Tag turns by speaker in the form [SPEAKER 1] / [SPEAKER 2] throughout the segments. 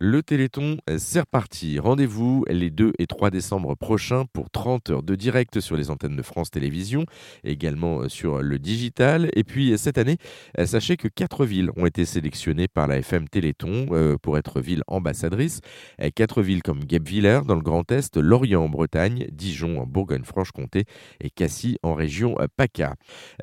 [SPEAKER 1] Le Téléthon, c'est reparti. Rendez-vous les 2 et 3 décembre prochains pour 30 heures de direct sur les antennes de France Télévisions, également euh, sur le digital. Et puis cette année, euh, sachez que quatre villes ont été sélectionnées par la FM Téléthon euh, pour être villes ambassadrices. Quatre villes comme Guebwiller dans le Grand Est, Lorient en Bretagne, Dijon en Bourgogne-Franche-Comté et Cassis en région PACA.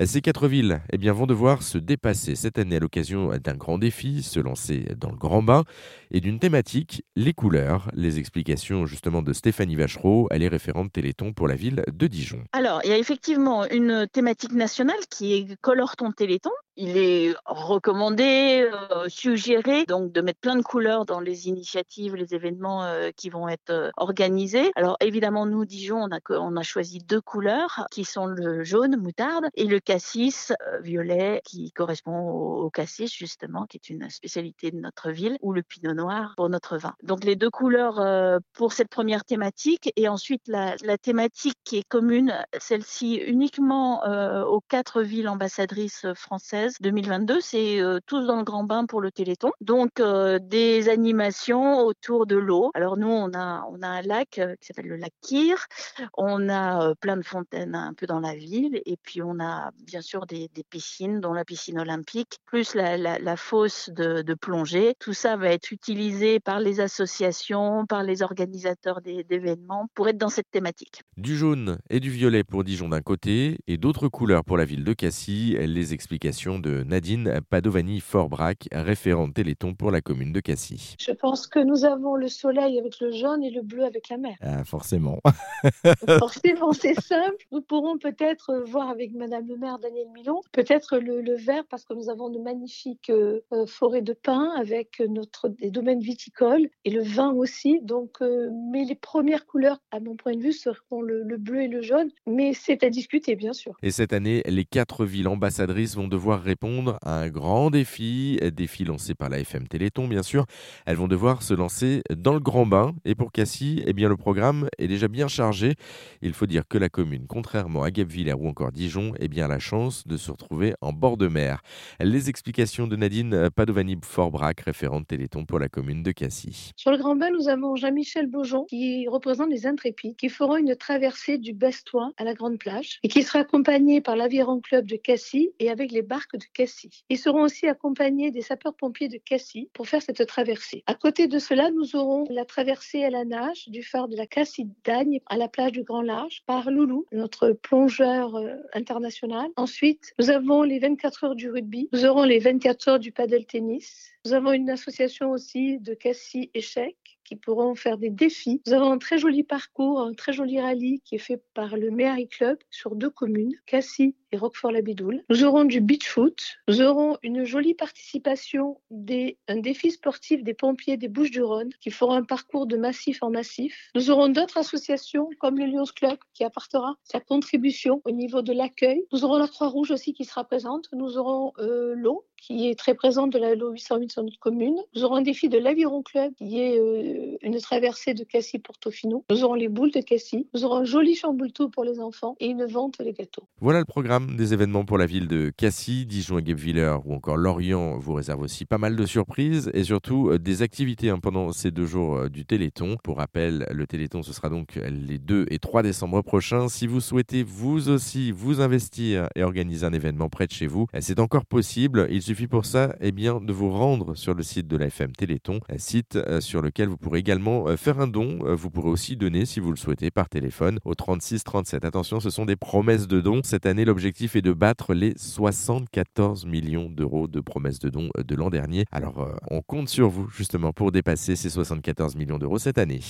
[SPEAKER 1] Ces quatre villes eh bien, vont devoir se dépasser cette année à l'occasion d'un grand défi, se lancer dans le grand bain et d'une thématique, les couleurs. Les explications justement de Stéphanie Vachereau, elle est référente Téléthon pour la ville de Dijon.
[SPEAKER 2] Alors, il y a effectivement une thématique nationale qui est Colore ton Téléthon il est recommandé, euh, suggéré donc de mettre plein de couleurs dans les initiatives, les événements euh, qui vont être euh, organisés. Alors évidemment, nous, Dijon, on a, on a choisi deux couleurs qui sont le jaune, moutarde, et le cassis, violet, qui correspond au, cassis justement, qui est une spécialité de notre ville, ou le pinot noir pour notre vin. Donc les deux couleurs pour cette première thématique, et ensuite la, la thématique qui est commune, celle-ci uniquement aux quatre villes ambassadrices françaises 2022, c'est euh, tous dans le grand bain pour le Téléthon. Donc euh, des animations autour de l'eau. Alors nous, on a, on a un lac euh, qui s'appelle le lac Kir. On a plein de fontaines un peu dans la ville. Et puis on a bien sûr des, piscines, dont la piscine olympique, plus la, fosse de, de, plongée. Tout ça va être utilisé par les associations, par les organisateurs d'événements pour être dans cette thématique.
[SPEAKER 1] Du jaune et du violet pour Dijon d'un côté et d'autres couleurs pour la ville de Cassis. Les explications de Nadine Padovani-Forbrac, référente Téléthon pour la commune de Cassis.
[SPEAKER 3] Je pense que nous avons le soleil avec le jaune et le bleu avec la mer.
[SPEAKER 1] Ah, forcément.
[SPEAKER 3] forcément, c'est simple. Nous pourrons peut-être voir avec Madame le maire Daniel Milon, peut-être le, vert parce que nous avons de magnifiques euh, forêts de pins avec notre, des domaines viticoles et le vin aussi. Donc, euh, mais les premières couleurs, à mon point de vue, seront le, le bleu et le jaune. Mais c'est à discuter, bien sûr.
[SPEAKER 1] Et cette année, les quatre villes ambassadrices vont devoir répondre à un grand défi, défi lancé par la FM Téléthon bien sûr. Elles vont devoir se lancer dans le grand bain et pour Cassie, eh bien le programme est déjà bien chargé. Il faut dire que la commune, contrairement à Guebwiller ou encore Dijon, eh bien a la chance de se retrouver en bord de mer. Les explications de Nadine Padovani-Forbrac, référente Téléthon pour la commune de Cassis.
[SPEAKER 3] Sur le grand bain, nous avons Jean-Michel Beaujon qui représente les intrépides qui feront une traversée du Bestois à la Grande Plage et qui sera accompagné par l'Aviron Club de Cassis et avec les barques de Cassis. Ils seront aussi accompagnés des sapeurs-pompiers de Cassis pour faire cette traversée. À côté de cela, nous aurons la traversée à la nage du phare de la Cassis d'Agne à la plage du Grand Large par Loulou, notre plongeur euh, international. Ensuite, nous avons les 24 heures du rugby. Nous aurons les 24 heures du paddle tennis. Nous avons une association aussi de Cassis Échecs qui pourront faire des défis. Nous avons un très joli parcours, un très joli rallye qui est fait par le Méhari Club sur deux communes, Cassis et Roquefort-la-Bidoule. Nous aurons du beach foot. Nous aurons une jolie participation des un défi sportif des pompiers des Bouches-du-Rhône qui feront un parcours de massif en massif. Nous aurons d'autres associations comme le Lions Club qui apportera sa contribution au niveau de l'accueil. Nous aurons la Croix-Rouge aussi qui sera présente. Nous aurons euh, l'eau qui est très présente de la LO 808 sur notre commune. Nous aurons un défi de l'Aviron Club qui est euh, une traversée de Cassis-Portofino. Nous aurons les boules de Cassis. Nous aurons un joli chamboultou pour les enfants et une vente des gâteaux.
[SPEAKER 1] Voilà le programme des événements pour la ville de Cassis, Dijon et Guebwiller ou encore Lorient vous réserve aussi pas mal de surprises et surtout euh, des activités hein, pendant ces deux jours euh, du Téléthon. Pour rappel, le Téléthon ce sera donc les 2 et 3 décembre prochains. Si vous souhaitez vous aussi vous investir et organiser un événement près de chez vous, c'est encore possible. Il suffit pour ça eh bien, de vous rendre sur le site de la FM Téléthon, un site euh, sur lequel vous pourrez également euh, faire un don. Euh, vous pourrez aussi donner, si vous le souhaitez, par téléphone au 36 37. Attention, ce sont des promesses de dons. Cette année, l'objectif est de battre les 74 millions d'euros de promesses de dons de l'an dernier. Alors, on compte sur vous justement pour dépasser ces 74 millions d'euros cette année.